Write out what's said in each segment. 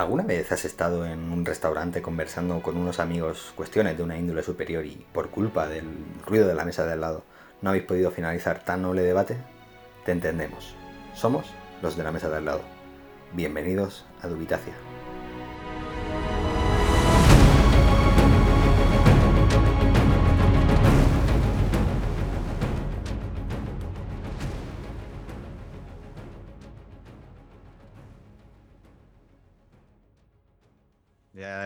¿Alguna vez has estado en un restaurante conversando con unos amigos cuestiones de una índole superior y por culpa del ruido de la mesa de al lado no habéis podido finalizar tan noble debate? Te entendemos. Somos los de la mesa de al lado. Bienvenidos a Dubitacia.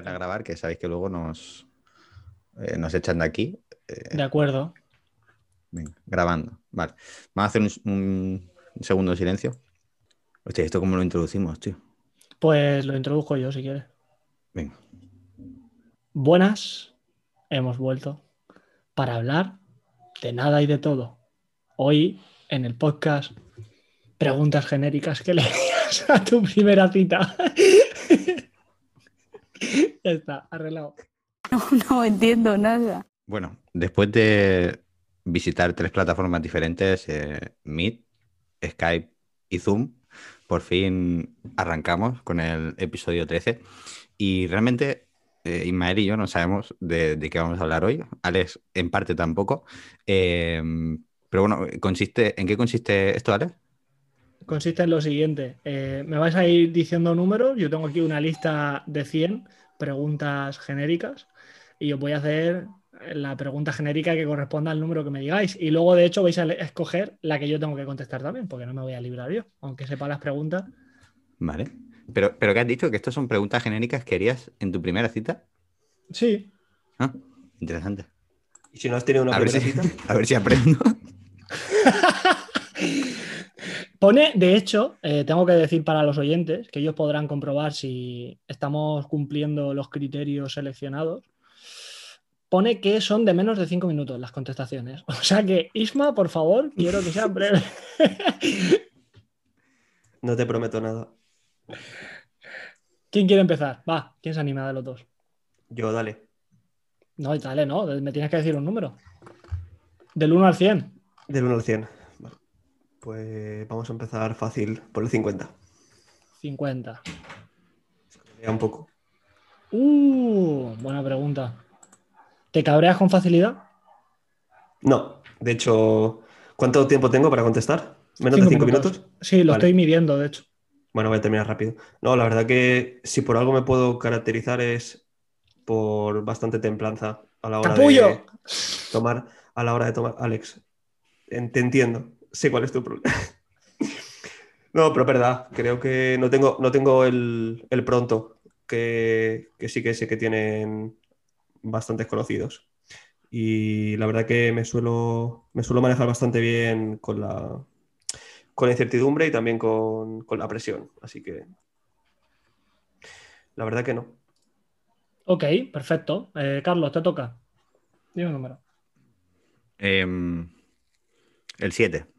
Voy a grabar, que sabéis que luego nos, eh, nos echan de aquí. Eh, De acuerdo. venga, grabando. Vale. Vamos a hacer un, un segundo de silencio. Hostia, ¿esto cómo lo introducimos, tío? Pues lo introduzco yo si quieres. Venga. Buenas, hemos vuelto para hablar de nada y de todo. Hoy en el podcast preguntas genéricas que le a tu primera cita. Ya está, arreglado. No, no entiendo nada. Bueno, después de visitar tres plataformas diferentes, eh, Meet, Skype y Zoom, por fin arrancamos con el episodio 13. Y realmente eh, Ismael y yo no sabemos de, de qué vamos a hablar hoy. Alex, en parte tampoco. Eh, pero bueno, consiste, ¿en qué consiste esto, Alex? Consiste en lo siguiente. eh, me vais a ir diciendo números. Yo tengo aquí una lista de 100 preguntas genéricas y os voy a hacer la pregunta genérica que corresponda al número que me digáis. Y luego, de hecho, vais a escoger la que yo tengo que contestar también, porque no me voy a librar yo, aunque sepa las preguntas. Vale. Pero, pero ¿qué has dicho? ¿Que estas son preguntas genéricas que harías en tu primera cita? Sí, Ah, interesante. ¿Y si no has tenido una A ver, primera si, cita? a ver si aprendo. Pone, de hecho, eh, tengo que decir para los oyentes que ellos podrán comprobar si estamos cumpliendo los criterios seleccionados. Pone que son de menos de 5 minutos las contestaciones. O sea que, Isma, por favor, quiero que sea breve. No te prometo nada. ¿Quién quiere empezar? Va, ¿quién se anima de los dos? Yo, dale. No, dale, no, me tienes que decir un número. Del 1 al 100. Del 1 al 100. Pues vamos a empezar fácil por el 50. 50. Ya un poco. Uh, buena pregunta. ¿Te cabreas con facilidad? No, de hecho, ¿cuánto tiempo tengo para contestar? ¿Menos de 5 minutos? Sí, lo Vale. estoy midiendo, de hecho. Bueno, voy a terminar rápido. No, la verdad que si por algo me puedo caracterizar es por bastante templanza a la hora ¡Capullo! de tomar, a la hora de tomar. Alex, te entiendo, sé cuál es tu problema. No, pero es verdad, creo que no tengo, no tengo el, el pronto que, que sí que sé que tienen bastantes conocidos. Y la verdad que me suelo, me suelo manejar bastante bien con la, con la incertidumbre y también con, con la presión. Así que la verdad que no. Ok, perfecto. Eh, Carlos, te toca. Dime un número. Em, el 7.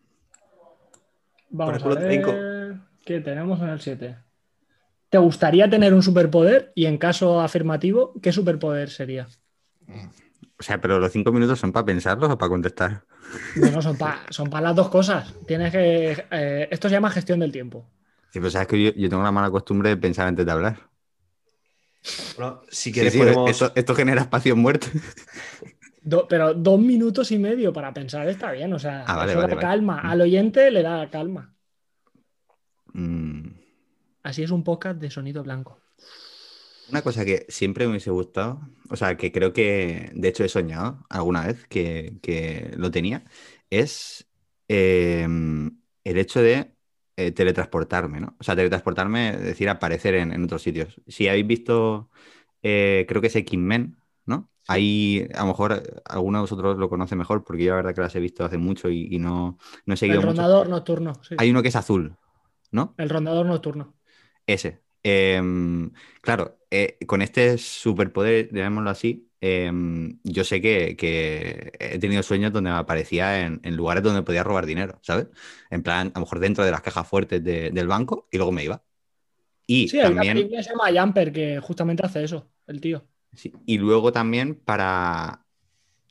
Vamos Por a ver qué tenemos en el 7. ¿Te gustaría tener un superpoder? Y en caso afirmativo, ¿qué superpoder sería? O sea, pero los 5 minutos son para pensarlos o para contestar. Bueno, son para son pa las dos cosas. Tienes que. eh, esto se llama gestión del tiempo. Sí, pero sabes que yo, yo tengo la mala costumbre de pensar antes de hablar. Bueno, si Sí, quieres sí, podemos... esto, esto genera espacio muerto. Do- pero dos minutos y medio para pensar está bien. O sea, Ah, vale, eso vale, da vale. calma. Al oyente le da calma. Mm, Así es un podcast de sonido blanco. Una cosa que siempre me hubiese gustado, o sea, que creo que de hecho he soñado alguna vez que, que lo tenía, es eh, el hecho de eh, teletransportarme, ¿no? O sea, teletransportarme, es decir, aparecer en, en otros sitios. Si habéis visto, eh, creo que es X-Men. Ahí a lo mejor alguno de vosotros lo conoce mejor porque yo la verdad que las he visto hace mucho y, y no, no he seguido El mucho. rondador nocturno. sí. Hay uno que es azul, ¿no? El rondador nocturno. Ese. Em, claro, eh, con este superpoder, llamémoslo así, em, yo sé que, que he tenido sueños donde me aparecía en, en lugares donde podía robar dinero, ¿sabes? En plan, a lo mejor dentro de las cajas fuertes de- del banco y luego me iba. Y Sí, también, película que se llama Jumper que justamente hace eso, el tío. Sí, y luego también para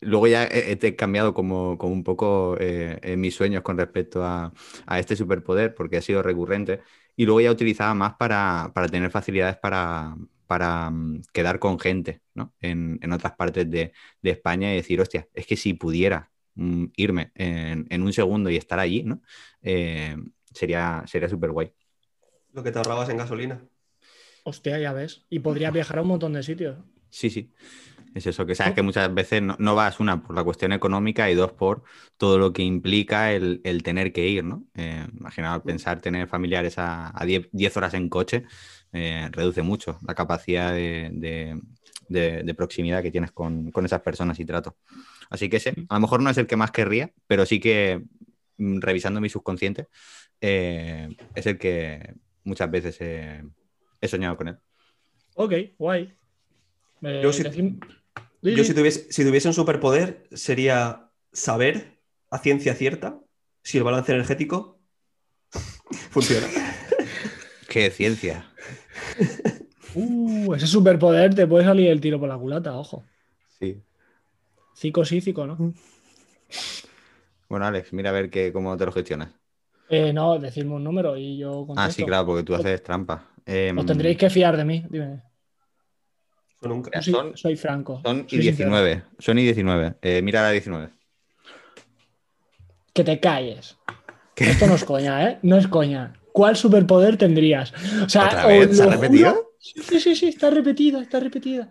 luego ya he, he cambiado como, como un poco eh, en mis sueños con respecto a, a este superpoder, porque ha sido recurrente. Y luego ya utilizaba más para, para tener facilidades para, para mm, quedar con gente ¿no? en, en otras partes de, de España y decir, hostia, es que si pudiera mm, irme en, en un segundo y estar allí, ¿no? Eh, sería sería súper guay. Lo que te ahorrabas en gasolina. Hostia, ya ves. Y podrías viajar a un montón de sitios. Sí, sí. Es eso, que sabes que muchas veces no, no vas, una, por la cuestión económica y dos, por todo lo que implica el, el tener que ir, ¿no? Eh, imaginaos pensar tener familiares a, a 10, 10 horas en coche, eh, reduce mucho la capacidad de, de- de- de proximidad que tienes con, con esas personas y trato. Así que ese, a lo mejor no es el que más querría, pero sí que mm, revisando mi subconsciente, eh, es el que muchas veces eh, he soñado con él. Ok, guay. Eh, Yo decim- si tuviese, si tuviese un superpoder sería saber a ciencia cierta si el balance energético funciona. ¡Qué ciencia! Uh, ese superpoder te puede salir el tiro por la culata, ojo. Sí. Cico sí, cico, ¿no? Bueno, Alex, mira a ver qué, cómo te lo gestionas. Eh, no, decirme un número y yo contesto. Ah, sí, claro, porque tú haces trampa. Em, Os tendréis que fiar de mí, dime. Eso nunca. Yo soy, son- soy franco. Son y soy sincero. 19. Son y 19. Eh, mira la 19. Que te calles. Esto no es coña, ¿eh? No es coña. ¿Cuál superpoder tendrías? O sea, ¿Otra vez? ¿Se ha repetido? Sí, sí, sí, está repetida, está repetida.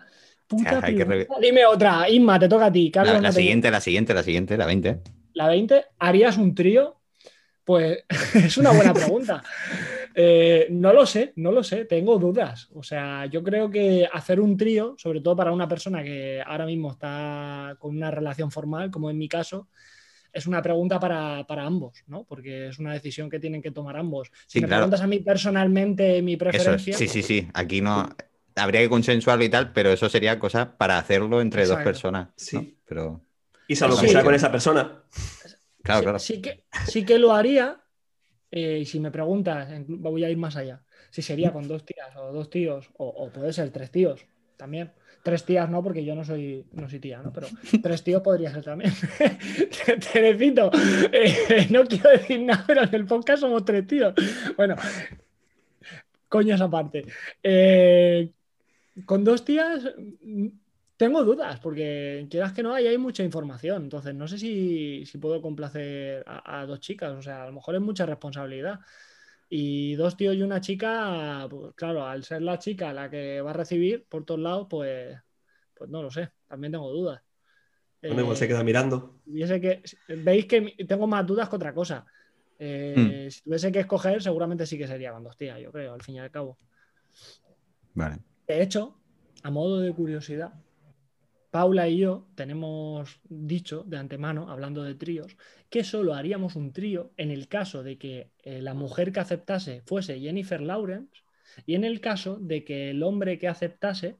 Puta Ya, hay que pregunta. Dime otra, Inma, te toca a ti. Carlos, La, no la te- siguiente, la siguiente, la siguiente, la 20. La 20, ¿harías un trío? Pues es una buena pregunta. Eh, no lo sé, no lo sé, tengo dudas. O sea, yo creo que hacer un trío, sobre todo para una persona que ahora mismo está con una relación formal, como en mi caso, es una pregunta para, para ambos, ¿no? Porque es una decisión que tienen que tomar ambos. Si Sí, me claro. preguntas a mí personalmente mi Eso es. preferencia, Sí, sí, sí. Aquí no. Habría que consensuarlo y tal, pero eso sería cosa para hacerlo entre dos personas. ¿no? Sí. Pero. Y salvo Sí. que sea con esa persona. Claro, sí, claro. sí que, sí que lo haría. Eh, y si me preguntas, voy a ir más allá. Si sería con dos tías o dos tíos, o, puede ser tres tíos también. Tres tías no, porque yo no soy, no soy tía, ¿no? Pero tres tíos podría ser también. Terecito, eh, no quiero decir nada, pero en el podcast somos tres tíos. Bueno, coño esa parte. Eh, con dos tías tengo dudas, porque quieras que no, ahí hay mucha información. Entonces, no sé si, si puedo complacer a, a dos chicas. O sea, a lo mejor es mucha responsabilidad. Y dos tíos y una chica, pues claro, al ser la chica la que va a recibir por todos lados, pues, pues no lo sé. También tengo dudas. Bueno, igual se Eh, queda mirando. tuviese que, veis que tengo más dudas que otra cosa. Eh, Si tuviese que escoger, seguramente sí que sería con dos tías, yo creo, al fin y al cabo. Vale. De hecho, a modo de curiosidad, Paula y yo tenemos dicho de antemano, hablando de tríos, que solo haríamos un trío en el caso de que eh, la mujer que aceptase fuese Jennifer Lawrence y en el caso de que el hombre que aceptase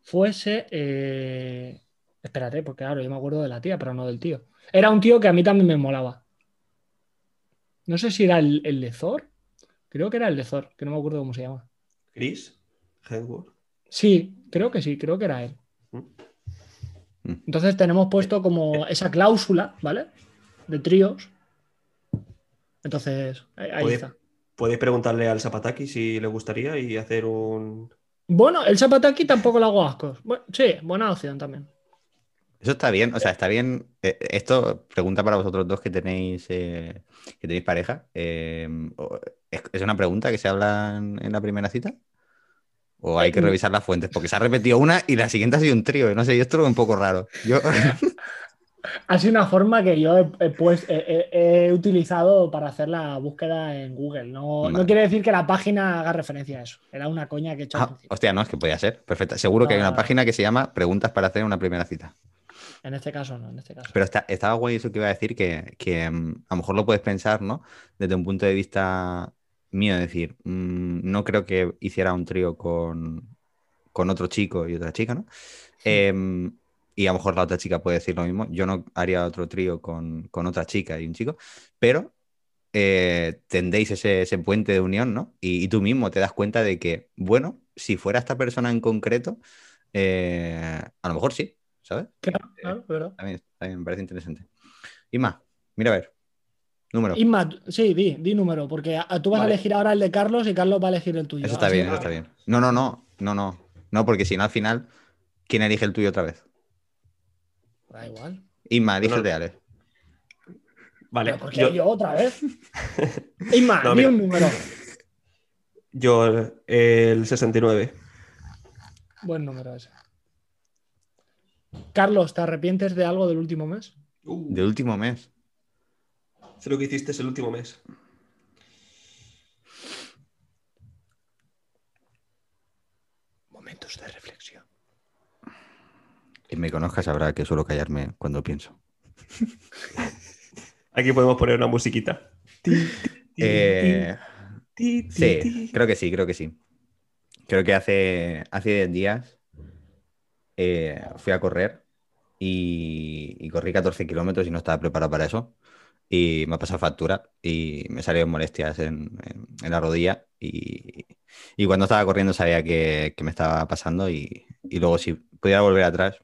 fuese... eh, Espérate, porque claro, yo me acuerdo de la tía, pero no del tío. Era un tío que a mí también me molaba. No sé si era el, el de Thor. Creo que era el de Thor, que no me acuerdo cómo se llama. Chris Hemsworth. Sí, creo que sí, creo que era él. Mm. Mm. Entonces tenemos puesto como esa cláusula, ¿vale? De tríos. Entonces, ahí está. podéis preguntarle al Zapataki si le gustaría y hacer un. Bueno, el Zapataki tampoco le hago ascos. Bu- sí, buena opción también. Eso está bien, o sea, está bien. eh, esto, pregunta para vosotros dos que tenéis, eh, que tenéis pareja. eh, ¿es, es una pregunta que se habla en, en la primera cita? ¿O hay que revisar las fuentes? Porque se ha repetido una y la siguiente ha sido un trío. No sé, yo esto un poco raro. Yo, Ha sido una forma que yo he, pues- he- he- he utilizado para hacer la búsqueda en Google. No, no quiere decir que la página haga referencia a eso. Era una coña que he hecho Ah, hostia, no, es que podía ser. Perfecto. Seguro que hay Ah. una página que se llama Preguntas para hacer una primera cita. En este caso no, en este caso. Pero está, estaba guay eso que iba a decir, que, que, mm, a lo mejor lo puedes pensar, ¿no? Desde un punto de vista mío, decir, mm, no creo que hiciera un trío con, con otro chico y otra chica, ¿no? Em, y a lo mejor la otra chica puede decir lo mismo. Yo no haría otro trío con, con otra chica y un chico, pero eh, tendéis ese, ese puente de unión, ¿no? Y, y tú mismo te das cuenta de que, bueno, si fuera esta persona en concreto, eh, a lo mejor sí. ¿sabes? Claro, claro. También, también me parece interesante. Isma, mira a ver. Número. Isma, sí, di, di número, porque a- tú vas Vale. a elegir ahora el de Carlos y Carlos va a elegir el tuyo. Eso está bien, eso está bien. No, no, no, no, no. No, porque si no, al final, ¿quién elige el tuyo otra vez? Da igual. Isma, elige No, el de Ale. Vale, ¿Por qué yo, yo otra vez? Isma, No, di un número. yo, el 69. Buen número ese. Carlos, ¿te arrepientes de algo del último mes? Uh, De último mes. Sé lo que hiciste el último mes. Momentos de reflexión. Quien me conozca sabrá que suelo callarme cuando pienso. Aquí podemos poner una musiquita. Eh, sí, creo que sí, creo que sí. Creo que hace, hace 10 días eh, fui a correr y, y corrí 14 kilómetros y no estaba preparado para eso. Y me ha pasado factura y me salieron molestias en, en- en la rodilla. Y, y cuando estaba corriendo sabía que, que me estaba pasando. Y, y luego, si pudiera volver atrás,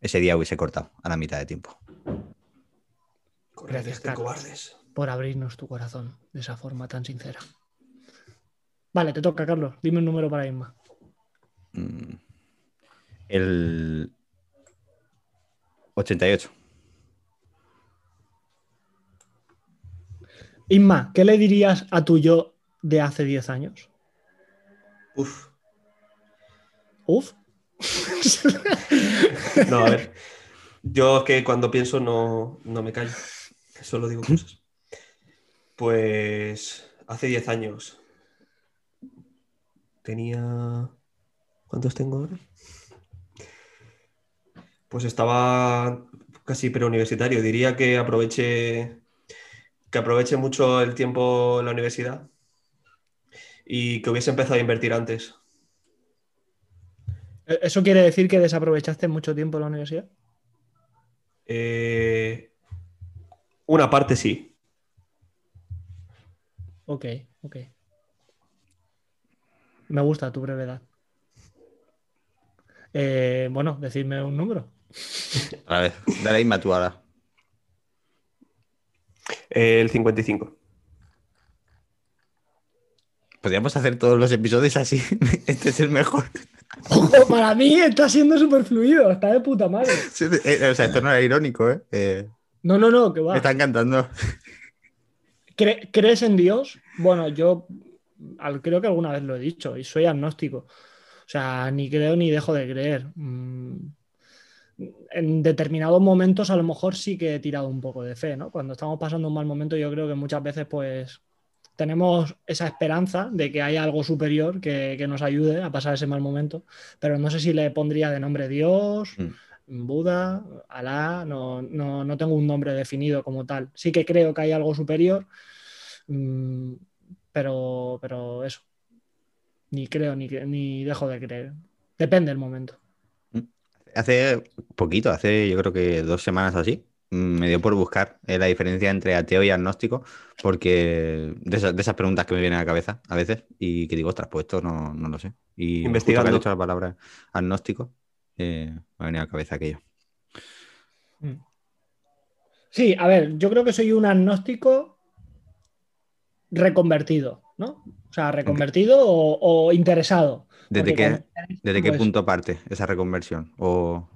ese día hubiese cortado a la mitad de tiempo. Carlos. cobardes. Por abrirnos tu corazón de esa forma tan sincera. Vale, te toca, Carlos. Dime un número para Isma. Mm. El 88. Isma, ¿qué le dirías a tu yo de hace 10 años? Uf. Uf. No, a ver. Yo es que cuando pienso no, no me callo. Solo digo cosas. Pues hace 10 años. Tenía. ¿Cuántos tengo ahora? Pues estaba casi preuniversitario. Diría que aproveche. Que aproveche mucho el tiempo en la universidad. Y que hubiese empezado a invertir antes. ¿Eso quiere decir que desaprovechaste mucho tiempo en la universidad? Eh, una parte sí. Ok, ok. Me gusta tu brevedad. Eh, bueno, decidme un número. A ver, dale tú ahora. El 55. Podríamos hacer todos los episodios así. Este es el mejor. Ojo, para mí está siendo súper fluido, está de puta madre. Sí, eh, O sea, esto no era irónico, ¿eh? Eh, No, no, no, que me va. está encantando. ¿Cre- ¿Crees en Dios? Bueno, yo al- creo que alguna vez lo he dicho y soy agnóstico. O sea, ni creo ni dejo de creer. Mm, En determinados momentos a lo mejor sí que he tirado un poco de fe, ¿no? Cuando estamos pasando un mal momento yo creo que muchas veces pues tenemos esa esperanza de que hay algo superior que, que nos ayude a pasar ese mal momento, pero no sé si le pondría de nombre Dios, Buda, Alá, no, no, no tengo un nombre definido como tal. Sí que creo que hay algo superior, mm, pero, pero eso. Ni creo ni, ni dejo de creer. Depende del momento. Hace poquito, hace yo creo que dos semanas o así, mm, me dio por buscar eh, la diferencia entre ateo y agnóstico, porque de esas, de esas preguntas que me vienen a la cabeza a veces, y que digo, ostras, pues esto no, no lo sé. Y justo que Investigando. has dicho la palabra agnóstico, eh, me ha venido a la cabeza aquello. Sí, a ver, yo creo que soy un agnóstico reconvertido, ¿no? O sea, reconvertido o, o interesado. ¿Desde qué, desde qué punto parte esa reconversión? O...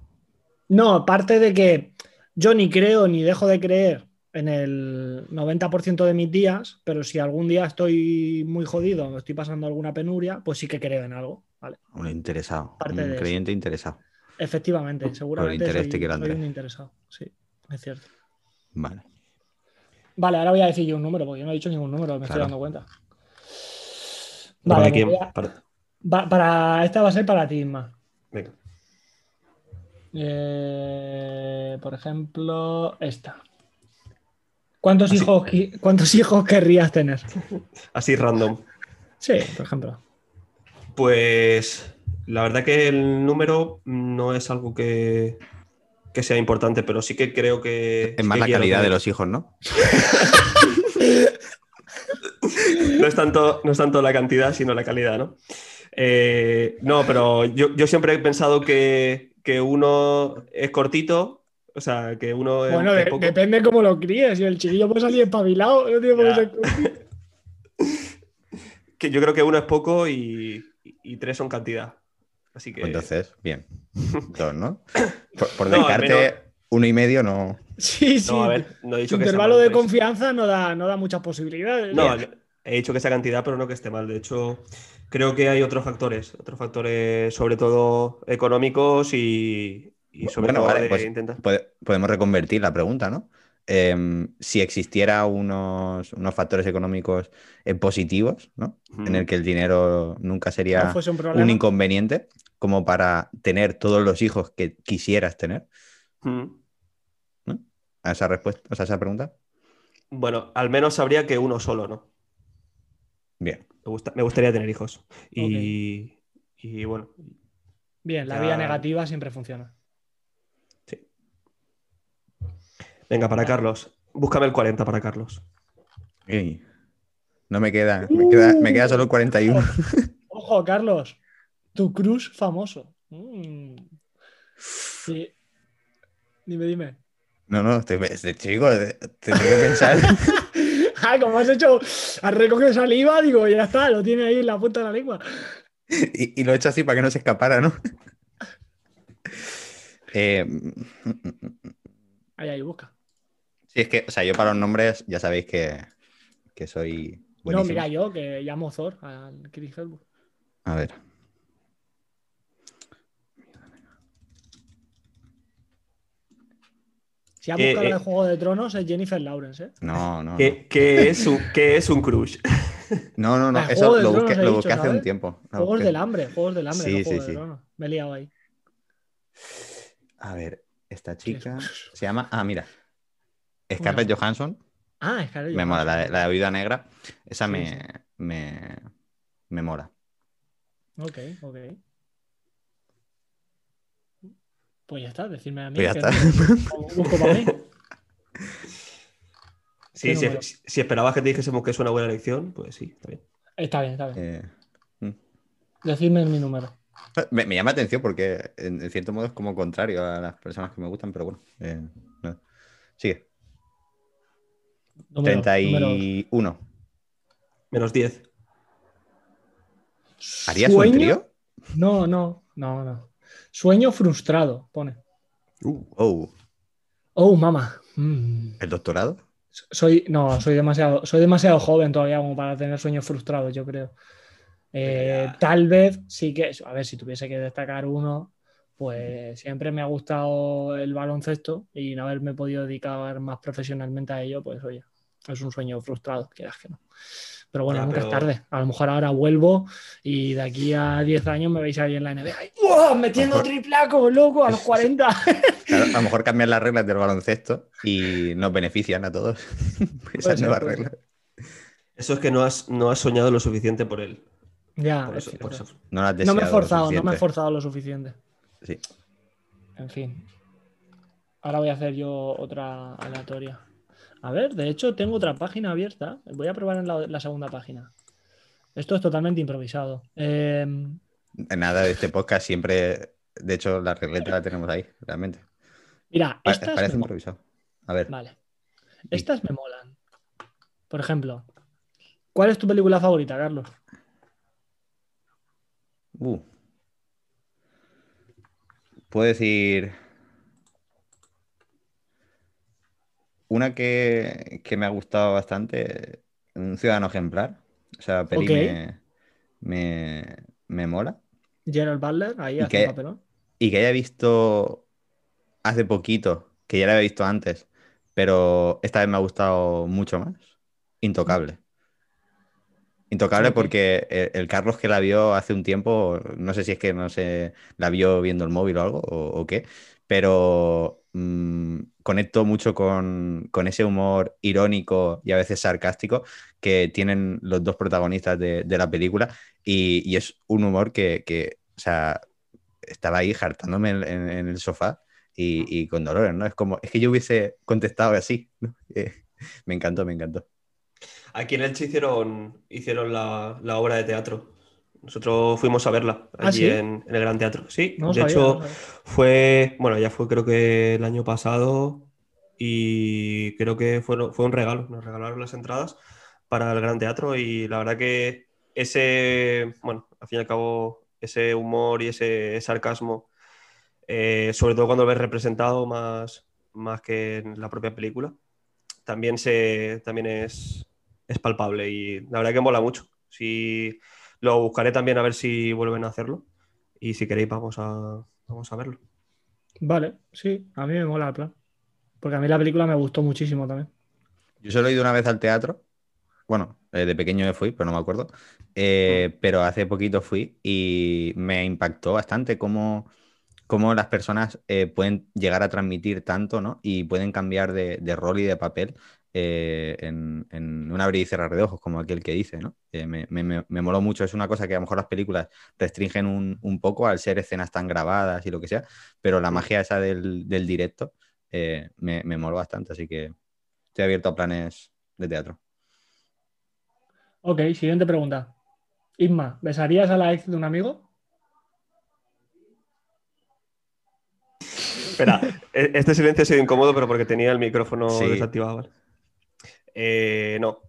No, aparte de que yo ni creo ni dejo de creer en el 90% de mis días, pero si algún día estoy muy jodido o estoy pasando alguna penuria, pues sí que creo en algo, ¿vale? Un interesado, Parte un eso. creyente interesado. Efectivamente, seguramente interés soy, te quiere soy un interesado, sí, es cierto. Vale. Vale, ahora voy a decir yo un número, porque yo no he dicho ningún número, me estoy dando cuenta. A- Para- va- para, esta va a ser para ti, Isma. Venga. Eh, por ejemplo, esta. ¿Cuántos Así- hijos, ¿Cuántos hijos querrías tener? Así random. Sí, por ejemplo. Pues la verdad que el número no es algo que, que sea importante, pero sí que creo que... Es más que la calidad de los hijos, ¿no? No es, tanto, no es tanto la cantidad, sino la calidad, ¿no? Eh, no, pero yo, yo siempre he pensado que, que uno es cortito, o sea, que uno es, Bueno, es de- poco. depende cómo lo críes. Si el chiquillo puede salir espabilado, no tiene por ser que yo creo que uno es poco y, y tres son cantidad. Así que. Entonces, bien. Dos, ¿no? Por, por No, menos- uno y medio no. Sí, sí. no, a ver, no he Tu dicho que intervalo de tres. confianza no da, no da muchas posibilidades. No, he dicho que sea cantidad, pero no que esté mal. De hecho, creo que hay otros factores, otros factores sobre todo económicos y, y sobre Bueno, todo vale, de pues intentar. Pode- podemos reconvertir la pregunta, ¿no? Em, si existiera unos, unos factores económicos eh, positivos, ¿no? En el que el dinero nunca sería no fuese un inconveniente, como para tener todos los hijos que quisieras tener. Mm. A esa respuesta, o sea, a esa pregunta. Bueno, al menos sabría que uno solo, ¿no? Bien. Me, gusta- me gustaría tener hijos. Y, y bueno, Bien, la Ya. vía negativa siempre funciona. sí. Venga, para Carlos. Búscame el 40 para Carlos. Ey, No me queda, me queda, me queda solo el 41. Ojo, Carlos. Tu cruz famoso. Mm. Sí. Dime, dime. No, no, estoy, chico, te- tengo que pensar. Como has hecho, has recogido saliva, digo, ya está, lo tiene ahí en la punta de la lengua. y, y lo he hecho así para que no se escapara, ¿no? Eh, Ahí, ahí, busca. sí, es que, o sea, yo para los nombres ya sabéis que, que soy No, buenísimo. mira, yo que llamo Thor al Chris Hemsworth. A ver. Si ha buscado eh. el Juego de Tronos es Jennifer Lawrence, ¿eh? No, no. ¿Qué, qué es, un, qué es un crush? No, no, no. Ah, Eso lo busqué, dicho, hace un tiempo. Juegos del hambre, Juegos del hambre, Sí, no sí, Juegos sí. de Tronos. Me he liado ahí. A ver, esta chica se llama. Ah, mira. Scarlett Johansson. Ah, es que Me mola, la de, la de Viuda Negra. Esa Sí, me, sí. me, me mola. Ok, ok. Pues ya está, decirme a mí. Pues ya que está. para mí. Sí, ¿Qué si, número? esperabas que te dijésemos que es una buena elección, pues sí, está bien. Está bien, está bien. Eh, Decidme mi número. me, me llama atención porque, en, en cierto modo, es como contrario a las personas que me gustan, pero bueno. eh, no. Sigue. Número, número. 31. Menos 10. ¿Harías un trío? No, no, no, no. Sueño frustrado, pone. Oh, Oh, mamá. Mm. ¿el doctorado? Soy, no, soy demasiado, soy demasiado joven todavía como para tener sueños frustrados, yo creo. Eh, tal vez sí que, a ver, si tuviese que destacar uno, pues siempre me ha gustado el baloncesto y no haberme podido dedicar más profesionalmente a ello, pues oye, es un sueño frustrado, quieras que no. Pero bueno, Ya, nunca pero- es tarde. A lo mejor ahora vuelvo y de aquí a 10 años me veis ahí en la NBA. ¡Wow! Metiendo Mejor- triplaco, loco, a los 40. Claro, a lo mejor cambian las reglas del baloncesto y nos benefician a todos. Esas ser, nuevas puede reglas. Eso es que no has, no has soñado lo suficiente por él. ya, Por es eso- por cierto. eso. No, las has No me he lo forzado, no me he forzado lo suficiente. Sí. En fin. Ahora voy a hacer yo otra aleatoria. A ver, de hecho tengo otra página abierta. Voy a probar en la, la segunda página. Esto es totalmente improvisado. Eh, Nada de este podcast siempre. De hecho, la regleta la tenemos ahí, realmente. mira, Pa- estas parece me, improvisado. A ver. vale. Estas me molan. Por ejemplo, ¿cuál es tu película favorita, Carlos? Uh. Puedo decir. Una que, que me ha gustado bastante, Un Ciudadano Ejemplar. O sea, peli Ok. me, me, me mola. Gerald Butler, ahí ¿Y hace un papelón. Y que haya visto hace poquito, que ya la había visto antes, pero esta vez me ha gustado mucho más. Intocable. Intocable Ok. porque el, el Carlos que la vio hace un tiempo, no sé si es que no sé, la vio viendo el móvil o algo, o, o qué, pero mm, conecto mucho con, con ese humor irónico y a veces sarcástico que tienen los dos protagonistas de, la película y, es un humor que, que, o sea, estaba ahí hartándome en, el sofá y, y con dolores, ¿no? Es como, es que yo hubiese contestado así. Eh, me encantó, me encantó. Aquí en Elche hicieron, hicieron la obra de teatro Nosotros fuimos a verla ¿Ah, allí sí? en, en el Gran Teatro. Sí, No de sabía, hecho, no fue, bueno, ya fue creo que el año pasado y creo que fue, fue un regalo. Nos regalaron las entradas para el Gran Teatro y la verdad que ese, bueno, al fin y al cabo, ese humor y ese sarcasmo, eh, sobre todo cuando lo ves representado más, más que en la propia película, también, se, también es, es palpable y la verdad que mola mucho. Si, lo buscaré también a ver si vuelven a hacerlo y si queréis vamos a, vamos a verlo. Vale, sí, a mí me mola el plan. Porque a mí la película me gustó muchísimo también. Yo solo he ido una vez al teatro. Bueno, eh, de pequeño fui, pero no me acuerdo. Eh, pero hace poquito fui y me impactó bastante cómo, cómo las personas eh, pueden llegar a transmitir tanto, ¿no? Y pueden cambiar de, de rol y de papel eh, en, en un abrir y cerrar de ojos, como aquel que dice, ¿no? Eh, me, me, me- me moló mucho. Es una cosa que a lo mejor las películas restringen un, un poco al ser escenas tan grabadas y lo que sea, pero la magia esa del, del directo eh, me, me moló bastante, así que estoy abierto a planes de teatro. Ok, siguiente pregunta. Isma, ¿besarías a la ex de un amigo? Espera, e- este silencio ha sido incómodo, pero porque tenía el micrófono Sí. desactivado. ¿vale? Eh, no.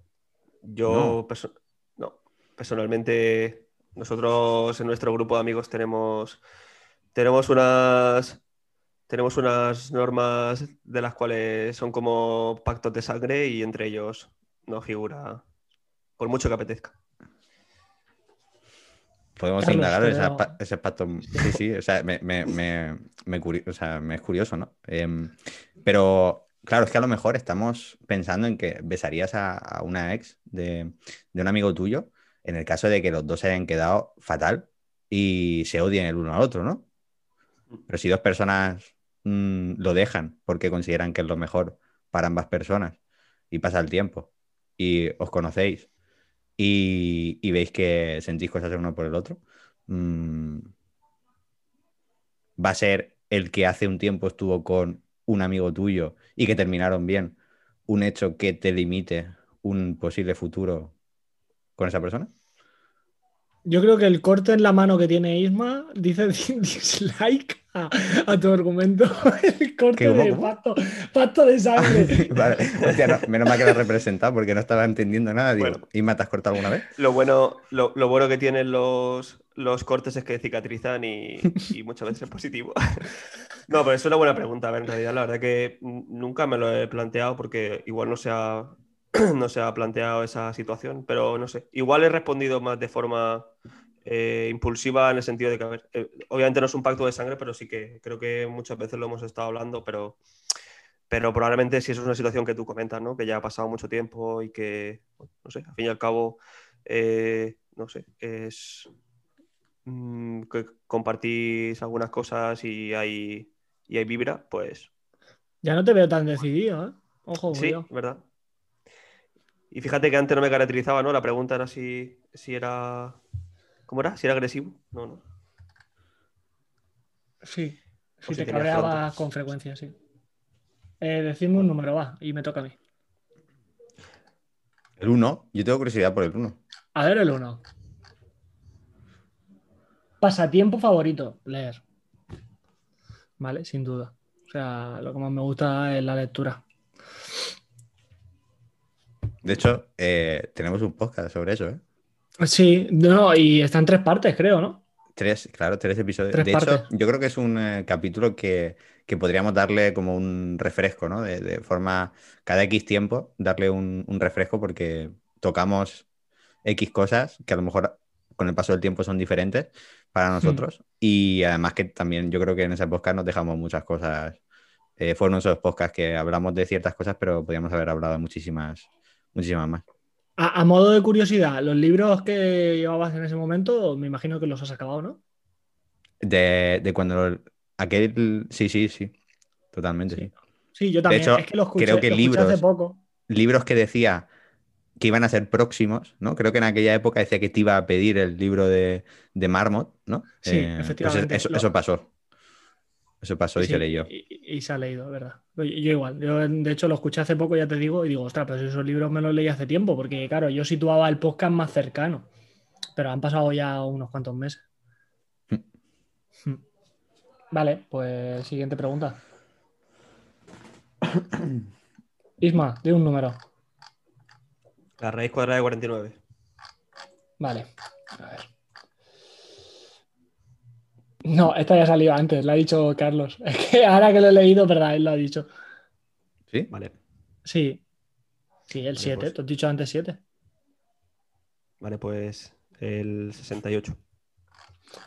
Yo, perso- no. Personalmente, nosotros en nuestro grupo de amigos tenemos, tenemos unas, tenemos unas normas de las cuales son como pactos de sangre y entre ellos no figura, por mucho que apetezca. Podemos Carlos, indagar veo- pa- ese pacto. Sí, sí, o sea, me, me- me- me curi- o sea, me es curioso, ¿no? Em, pero claro, es que a lo mejor estamos pensando en que besarías a, una ex de, un amigo tuyo en el caso de que los dos se hayan quedado fatal y se odien el uno al otro, ¿no? Pero si dos personas mm, lo dejan porque consideran que es lo mejor para ambas personas y pasa el tiempo y os conocéis y, y veis que sentís cosas el uno por el otro, mm, va a ser el que hace un tiempo estuvo con un amigo tuyo y que terminaron bien, un hecho que te limite un posible futuro con esa persona? Yo creo que el corte en la mano que tiene Isma dice dislike a, a tu argumento. El corte ¿Qué, de pacto, pacto de sangre. Vale. Hostia, no, menos mal que lo has representado porque no estaba entendiendo nada. Digo, Bueno. ¿y me te has cortado alguna vez? Lo bueno, lo, lo bueno que tienen los, los cortes es que cicatrizan y, y muchas veces es positivo. No, pero es una buena pregunta. A ver, en realidad, la verdad que nunca me lo he planteado porque igual no se ha, no se ha planteado esa situación, pero no sé. Igual he respondido más de forma eh, impulsiva en el sentido de que, a ver, eh, obviamente no es un pacto de sangre, pero sí que creo que muchas veces lo hemos estado hablando, pero, pero probablemente si eso es una situación que tú comentas, ¿no? Que ya ha pasado mucho tiempo y que, no sé, al fin y al cabo, eh, no sé, es mm, que compartís algunas cosas y hay, y hay vibra, pues Ya no te veo tan decidido, ¿eh? Ojo, sí. ¿verdad? Y fíjate que antes no me caracterizaba, ¿no? La pregunta era si, si era... ¿Cómo era? ¿Si era agresivo? No, no. Sí, si te tenías cabreabas fronteras. con frecuencia, sí. Eh, decidme un número, va, y me toca a mí. El 1, yo tengo curiosidad por el 1. A ver el 1. Pasatiempo favorito, leer. Vale, sin duda. O sea, lo que más me gusta es la lectura. De hecho, eh, tenemos un podcast sobre eso, ¿eh? Sí, no, y está en tres partes, creo, ¿no? Tres, claro, tres episodios. Tres de hecho, yo creo que es un eh, capítulo que, que podríamos darle como un refresco, ¿no? De, de forma, cada X tiempo, darle un, un refresco porque tocamos X cosas que a lo mejor con el paso del tiempo son diferentes para nosotros. Y además que también yo creo que en ese podcast nos dejamos muchas cosas. Eh, fueron esos podcasts que hablamos de ciertas cosas, pero podríamos haber hablado de muchísimas, muchísimas más. A, a modo de curiosidad, los libros que llevabas en ese momento, me imagino que los has acabado, ¿no? De, de cuando aquel. Sí, sí, sí. Totalmente, sí. Sí, yo también. hecho, es que escuché, creo que lo escuché hace libros- poco. Libros que decía que iban a ser próximos, ¿no? Creo que en aquella época decía que te iba a pedir el libro de, de Marmot, ¿no? Sí, pues efectivamente. eso, Lo- eso pasó. Eso pasó y Sí, se leyó. Y, y se ha leído, verdad. Yo, yo igual. Yo, de hecho, lo escuché hace poco, ya te digo, y digo, ostras, pero si esos libros me los leí hace tiempo, porque, claro, yo situaba el podcast más cercano. pero han pasado ya unos cuantos meses. Hmm. Vale, pues siguiente pregunta. Isma, di un número. La raíz cuadrada de 49. Vale. A ver. No, esta ya salió antes, la ha dicho Carlos. Es que ahora que lo he leído, verdad, él lo ha dicho. ¿Sí? Vale. Sí. Sí, el Vale, 7. pues. Tú has dicho antes 7. Vale, pues el 68.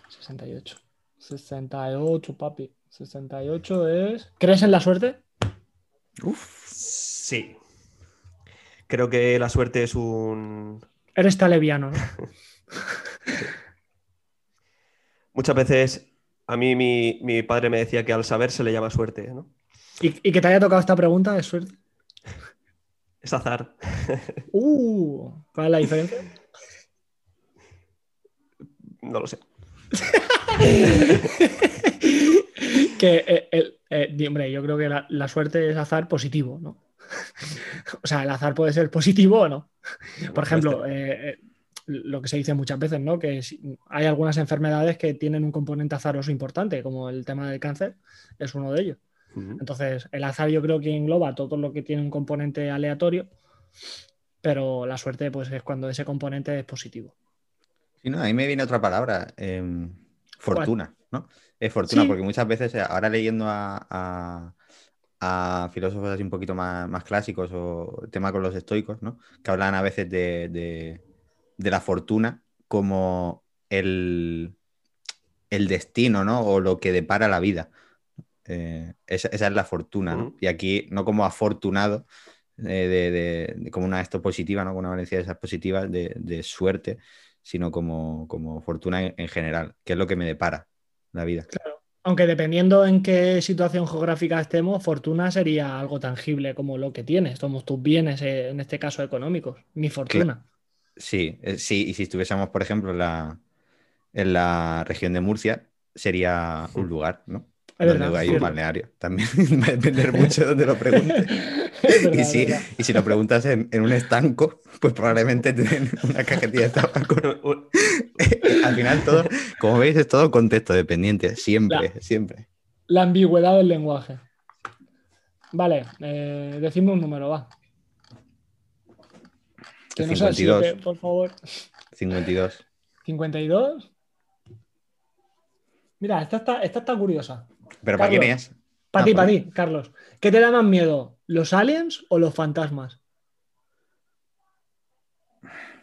68. 68, papi. 68 es. ¿Crees en la suerte? Uf. Sí. Creo que la suerte es un. Eres taleviano, ¿no? Muchas veces a mí mi, mi padre me decía que al saber se le llama suerte, ¿no? ¿Y, y que te haya tocado esta pregunta es suerte. Es azar. Uh, ¿cuál es la diferencia? No lo sé. que, eh, el- eh, hombre, yo creo que la, la suerte es azar positivo, ¿no? o sea, el azar puede ser positivo o no. Por ejemplo, eh, eh, lo que se dice muchas veces, ¿no? Que hay algunas enfermedades que tienen un componente azaroso importante, como el tema del cáncer, es uno de ellos. Entonces, el azar yo creo que engloba todo lo que tiene un componente aleatorio, pero la suerte, pues, es cuando ese componente es positivo. Sí, no, ahí me viene otra palabra, em, fortuna, ¿no? Es fortuna, Sí. porque muchas veces, ahora leyendo a, a- a filósofos así un poquito más, más clásicos o tema con los estoicos, ¿no? Que hablan a veces de, de- de la fortuna como el, el destino, ¿no? O lo que depara la vida. Eh, esa, esa es la fortuna, ¿no? Y aquí no como afortunado, eh, de, de- de- como una esto positiva, ¿no? Con una valencia de esas positivas de, de suerte, sino como, como fortuna en, en general, que es lo que me depara la vida. Aunque dependiendo en qué situación geográfica estemos, fortuna sería algo tangible como lo que tienes, somos tus bienes, eh, en este caso económicos, mi fortuna. Sí, eh, sí, y si estuviésemos, por ejemplo, en la, en la región de Murcia, sería un lugar, ¿no? Es Donde verdad, hay un balneario. También va a depender mucho de donde lo preguntes. Verdad, Y si, y si lo preguntas en, en un estanco, pues probablemente tienen una cajetilla de tabaco. Al final todo, como veis, es todo contexto dependiente, siempre, siempre. La ambigüedad del lenguaje. Vale, eh, un número, va. Que no sea el 52. siete, por favor. 52. 52. Mira, esta está, esta está curiosa. ¿Pero para quién es? Para Ah, ti, para ti, Carlos. ¿Qué te da más miedo? ¿Los aliens o los fantasmas?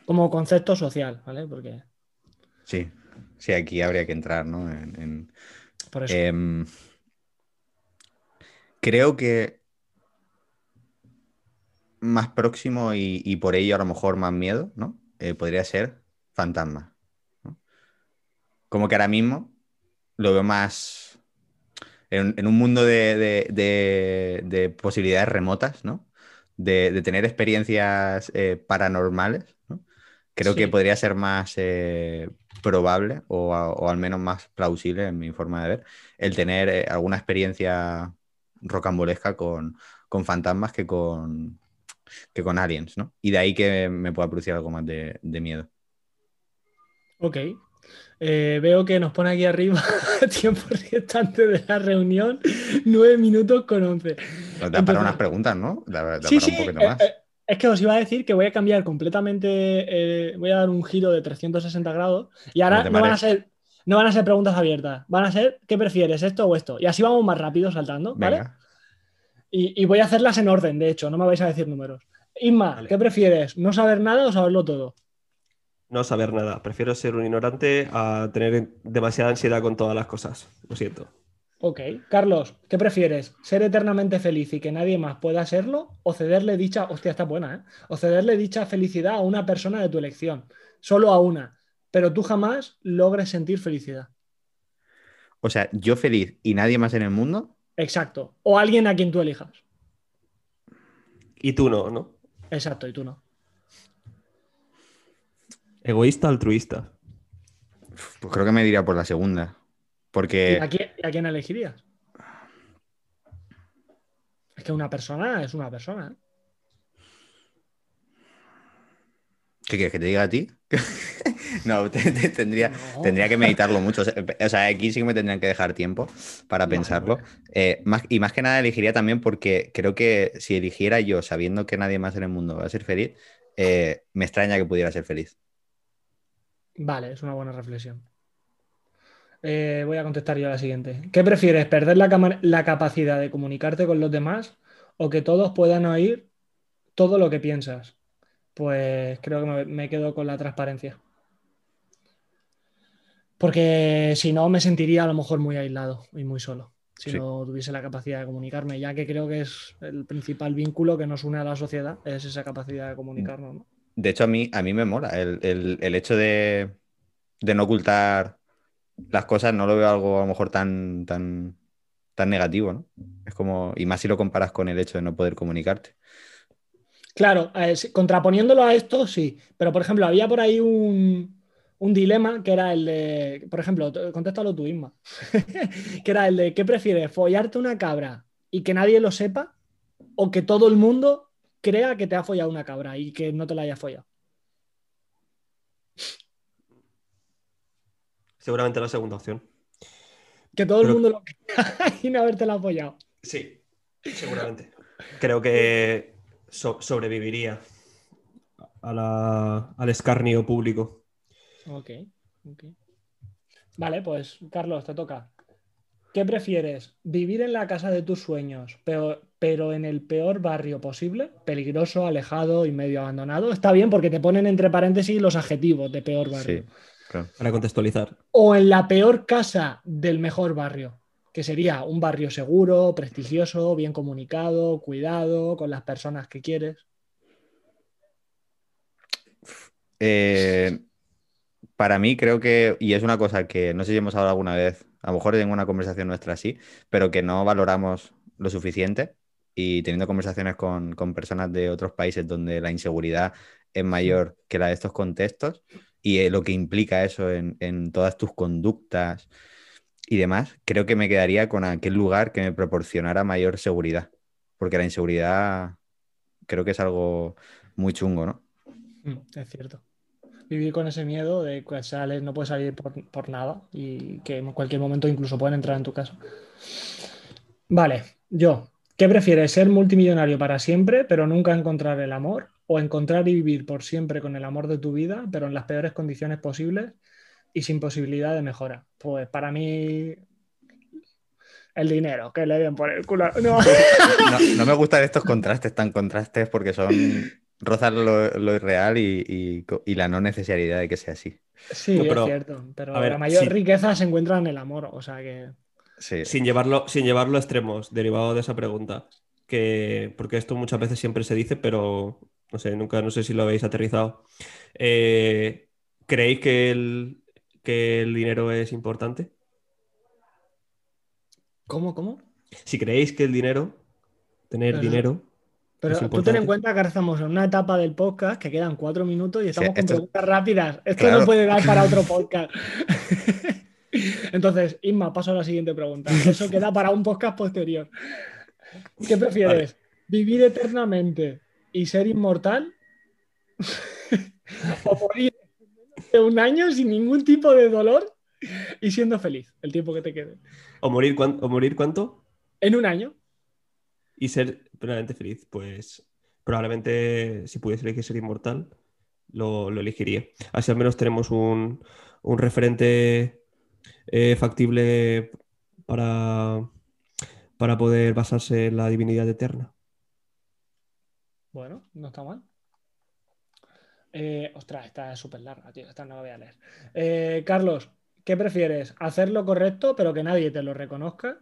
Como concepto social, ¿vale? Porque Sí, sí, aquí habría que entrar, ¿no? En- en- por eso. Em, creo que más próximo y, y por ello a lo mejor más miedo, ¿no? Eh, podría ser fantasma. ¿no? Como que ahora mismo lo veo más en, en un mundo de, de- de- de posibilidades remotas, ¿no? De, tener experiencias eh, paranormales, ¿no? Creo Sí. que podría ser más eh, probable o, a- o al menos más plausible en mi forma de ver el tener eh, alguna experiencia rocambolesca con, con fantasmas que con, que con aliens, ¿no? Y de ahí que me pueda producir algo más de, de miedo. Ok. Eh, veo que nos pone aquí arriba tiempo restante de la reunión, 9 minutos con 11. Nos da Entonces- para unas preguntas, ¿no? Da, da Sí, para sí, un poquito eh, más. eh, es que os iba a decir que voy a cambiar completamente, eh, voy a dar un giro de 360 grados y ahora No van, a ser, no van a ser preguntas abiertas, van a ser ¿qué prefieres, esto o esto? Y así vamos más rápido saltando, ¿vale? Venga. Y, y voy a hacerlas en orden, de hecho, no me vais a decir números. Isma, Vale. ¿qué prefieres? ¿No saber nada o saberlo todo? No saber nada. Prefiero ser un ignorante a tener demasiada ansiedad con todas las cosas. Lo siento. Ok. Carlos, ¿qué prefieres? ¿Ser eternamente feliz y que nadie más pueda serlo? ¿O cederle dicha, hostia, está buena, ¿eh? O cederle dicha felicidad a una persona de tu elección. Solo a una. Pero tú jamás logres sentir felicidad. O sea, yo feliz y nadie más en el mundo. Exacto. O alguien a quien tú elijas. Y tú no, ¿no? Exacto, y tú no. Egoísta, altruista. Pues creo que me diría por la segunda. ¿Y Porque a quién, a quién elegirías? Es que una persona es una persona. ¿Qué quieres que te diga a ti? no, te- te- tendría, No. tendría que meditarlo mucho. O sea, aquí sí que me tendrían que dejar tiempo para pensarlo. vale. Eh, más, y más que nada elegiría también porque creo que si eligiera yo sabiendo que nadie más en el mundo va a ser feliz, eh, me extraña que pudiera ser feliz. Vale, es una buena reflexión. Eh, voy a contestar yo a la siguiente. ¿Qué prefieres, perder la, la capacidad de comunicarte con los demás o que todos puedan oír todo lo que piensas? Pues creo que me, me quedo con la transparencia. Porque si no, me sentiría a lo mejor muy aislado y muy solo. Si Sí. no tuviese la capacidad de comunicarme, ya que creo que es el principal vínculo que nos une a la sociedad, es esa capacidad de comunicarnos. ¿no? De hecho, a mí, a mí me mola el, el- el hecho de, de no ocultar las cosas, no lo veo algo a lo mejor tan, tan, tan negativo, ¿no? Es como, y más si lo comparas con el hecho de no poder comunicarte. Claro, eh, contraponiéndolo a esto, sí. Pero, por ejemplo, había por ahí un, un dilema que era el de, por ejemplo, contéstalo tú, Isma, que era el de, ¿qué prefieres? ¿Follarte una cabra y que nadie lo sepa? ¿O que todo el mundo crea que te ha follado una cabra y que no te la haya follado? Seguramente la segunda opción. Que todo el mundo lo crea y no haberte la follado. Sí, seguramente. Creo que so- sobreviviría a la- al escarnio público. Ok, ok. Vale, pues Carlos, te toca. ¿Qué prefieres? ¿Vivir en la casa de tus sueños, pero, pero en el peor barrio posible? Peligroso, alejado y medio abandonado. Está bien porque te ponen entre paréntesis los adjetivos de peor barrio. Sí, claro. Para contextualizar. O en la peor casa del mejor barrio, que sería un barrio seguro, prestigioso, bien comunicado, cuidado, con las personas que quieres. Eh, para mí creo que, y es una cosa que no sé si hemos hablado alguna vez, a lo mejor en una conversación nuestra sí, pero que no valoramos lo suficiente y teniendo conversaciones con, con personas de otros países donde la inseguridad es mayor que la de estos contextos y eh, lo que implica eso en, todas tus conductas y demás, creo que me quedaría con aquel lugar que me proporcionara mayor seguridad, porque la inseguridad creo que es algo muy chungo, ¿no? Mm, Es cierto. Vivir con ese miedo de que sales, no puedes salir por, por nada y que en cualquier momento incluso pueden entrar en tu casa. Vale, yo, ¿qué prefieres? ¿Ser multimillonario para siempre, pero nunca encontrar el amor? ¿O encontrar y vivir por siempre con el amor de tu vida, pero en las peores condiciones posibles y sin posibilidad de mejora? Pues para mí, el dinero, que le den por el culo. No. No, no me gustan estos contrastes tan contrastes porque son rozan lo, lo irreal y, y co- y la no necesidad de que sea así. Sí, No, pero, es cierto, pero a ver, la mayor sí. riqueza se encuentra en el amor, o sea que... Sí. Sin llevarlo, sin llevarlo a extremos, derivado de esa pregunta. Que, porque esto muchas veces siempre se dice, pero no sé, nunca, no sé si lo habéis aterrizado. Eh, ¿creéis que el, que el dinero es importante? ¿Cómo, cómo? Si creéis que el dinero, tener Pero- dinero, Pero Es tú ten en cuenta que ahora estamos en una etapa del podcast que quedan cuatro minutos y estamos con esto preguntas rápidas. Esto Claro. no puede dar para otro podcast. Entonces, Isma, paso a la siguiente pregunta. Eso queda para un podcast posterior. ¿Qué prefieres? ¿Vivir eternamente y ser inmortal? ¿O morir de un año sin ningún tipo de dolor y siendo feliz el tiempo que te quede? o morir, cuan- o morir cuánto En un año. y ser plenamente feliz, pues probablemente si pudiese elegir ser inmortal, lo, lo elegiría. Así al menos tenemos un, un referente eh, factible para, para poder basarse en la divinidad eterna. Bueno, no está mal. Eh, ostras, esta es súper larga, tío. Esta no la voy a leer. Eh, Carlos, ¿qué prefieres? ¿Hacer lo correcto pero que nadie te lo reconozca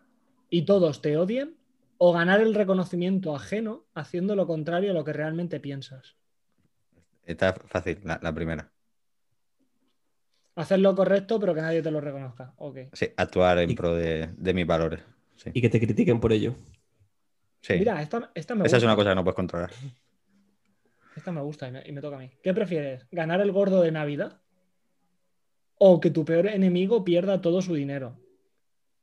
y todos te odien? ¿O ganar el reconocimiento ajeno haciendo lo contrario a lo que realmente piensas? Está fácil, la, la primera. Hacer lo correcto pero que nadie te lo reconozca. Ok. Sí, actuar en Y- pro de, de mis valores. Sí. Y que te critiquen por ello. Sí. Mira, esta, esta me Esa gusta. es una cosa que no puedes controlar. Esta me gusta y me, y me toca a mí. ¿Qué prefieres? ¿Ganar el gordo de Navidad? ¿O que tu peor enemigo pierda todo su dinero?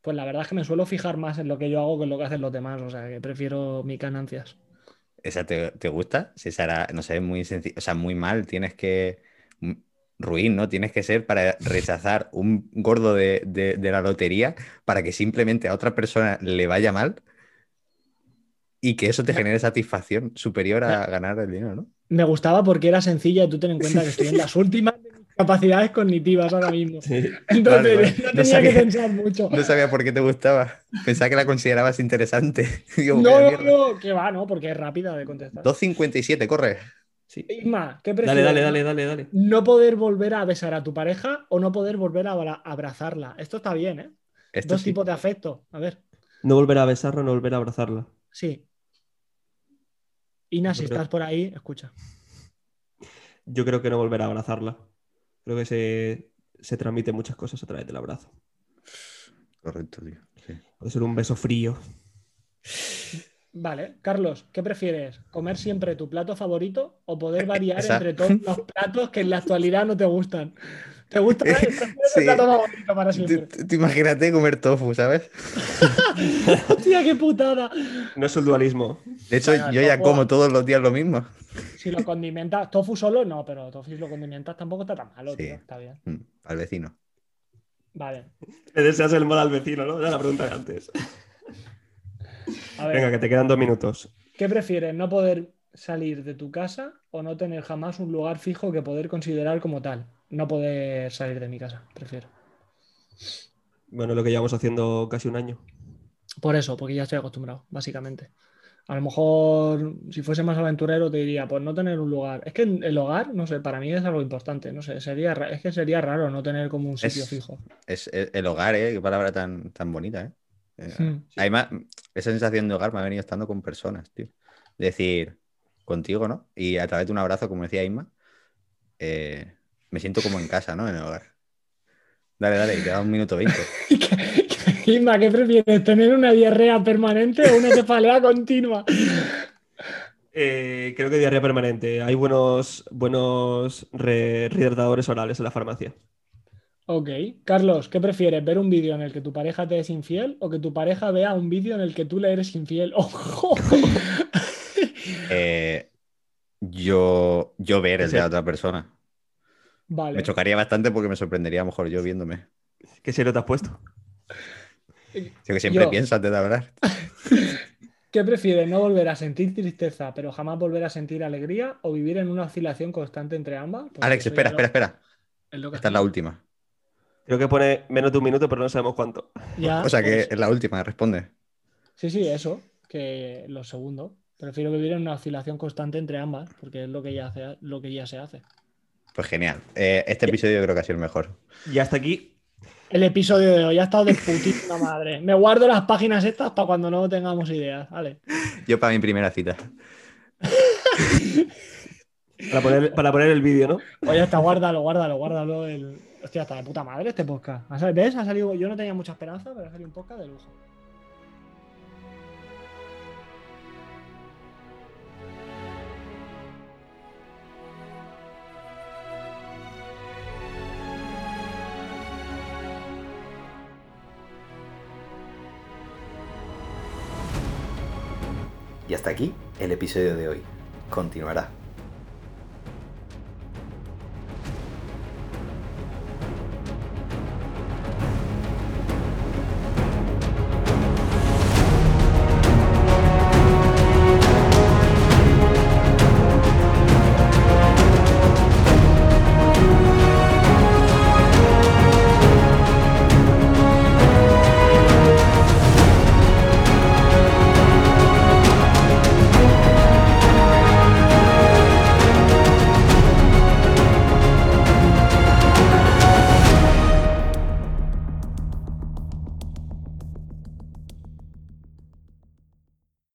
Pues la verdad es que me suelo fijar más en lo que yo hago que en lo que hacen los demás. O sea, que prefiero mis ganancias. ¿Esa te, te gusta? Si esa era, no sé, muy sencillo, o sea, muy mal, tienes que. mm, Ruin, ¿no? Tienes que ser para rechazar un gordo de, de- de la lotería para que simplemente a otra persona le vaya mal y que eso te genere satisfacción superior a ganar el dinero, ¿no? Me gustaba porque era sencilla y tú ten en cuenta que estoy en las últimas de mis capacidades cognitivas ahora mismo. Sí. Entonces Vale, vale. no No tenía sabía. que pensar mucho. No sabía por qué te gustaba. Pensaba que la considerabas interesante. Digo, No, "Vaya no, mierda". no, que va, no, porque es rápida de contestar. 2.57, corre. Sí. Isma, ¿qué Dale, prefieres? dale, dale, dale, dale. No poder volver a besar a tu pareja o no poder volver a abra- abrazarla. Esto está bien, ¿eh? Esto Dos sí. tipos de afecto. A ver, No volver a besarla, no volver a abrazarla. sí. Ina, si estás por ahí, escucha. Yo creo que no volver a abrazarla. Creo que se, se transmiten muchas cosas a través del abrazo. Correcto, tío. sí. Puede ser un beso frío. Vale, Carlos, ¿qué prefieres? ¿Comer siempre tu plato favorito o poder variar Esa. entre todos los platos que en la actualidad no te gustan? ¿Te gusta el Sí. plato favorito para siempre? tú- tú imagínate comer tofu, ¿sabes? Hostia, qué putada. No es el dualismo. De hecho, yo ya tofu- como todos los días lo mismo. Si lo condimentas, tofu solo no, pero tofu si lo condimentas tampoco está tan malo, Sí. tío. Está bien. Mm, Al vecino. Vale. Le deseas el mal al vecino, ¿no? Era la pregunta de antes. A ver, Venga, que te quedan dos minutos. ¿qué prefieres? ¿No poder salir de tu casa o no tener jamás un lugar fijo que poder considerar como tal? No poder salir de mi casa, prefiero. Bueno, lo que llevamos haciendo casi un año. Por eso, porque ya estoy acostumbrado, básicamente. A lo mejor, si fuese más aventurero, te diría, pues no tener un lugar. Es que el hogar, no sé, para mí es algo importante. No sé, sería, es que sería raro no tener como un sitio Es- fijo. Es el hogar, ¿eh? Qué palabra tan, tan bonita, ¿eh? Eh, Hmm. Además, esa sensación de hogar me ha venido estando con personas, tío. Decir, contigo, ¿no? Y a través de un abrazo, como decía Isma, eh, me siento como en casa, ¿no? En el hogar. Dale, dale, queda un minuto veinte. Isma, ¿qué prefieres? ¿Tener una diarrea permanente o una cefalea continua? Eh, creo que diarrea permanente. Hay buenos, buenos re- orales en la farmacia. Ok. Carlos, ¿qué prefieres? ¿Ver un vídeo en el que tu pareja te es infiel o que tu pareja vea un vídeo en el que tú le eres infiel? ¡Ojo! Eh, yo, yo ver el de la otra persona. Vale. Me chocaría bastante porque me sorprendería a lo mejor yo viéndome. ¿Qué serio te has puesto? Yo que siempre Yo. pienso antes de hablar. ¿Qué prefieres? ¿No volver a sentir tristeza, pero jamás volver a sentir alegría? ¿O vivir en una oscilación constante entre ambas? Pues Alex, espera, lo- espera, espera. es Esta es la última. Creo que pone menos de un minuto, pero no sabemos cuánto. Ya, O sea que pues, es la última, responde. Sí, sí, eso. Que lo segundo. Prefiero vivir en una oscilación constante entre ambas, porque es lo que ya, hace, lo que ya se hace. Pues genial. Eh, este episodio creo que ha sido el mejor. Y hasta aquí. El episodio de hoy ha estado de putísima madre. Me guardo las páginas estas para cuando no tengamos ideas. Vale. Yo para mi primera cita. Para poner, para poner el vídeo, ¿no? Oye, está, guárdalo, guárdalo, guárdalo. El... Hostia, está de puta madre este podcast. ¿Ha sal- ¿Ves? Ha salido... Yo no tenía mucha esperanza, pero ha salido un podcast de lujo. Y hasta aquí el episodio de hoy. Continuará.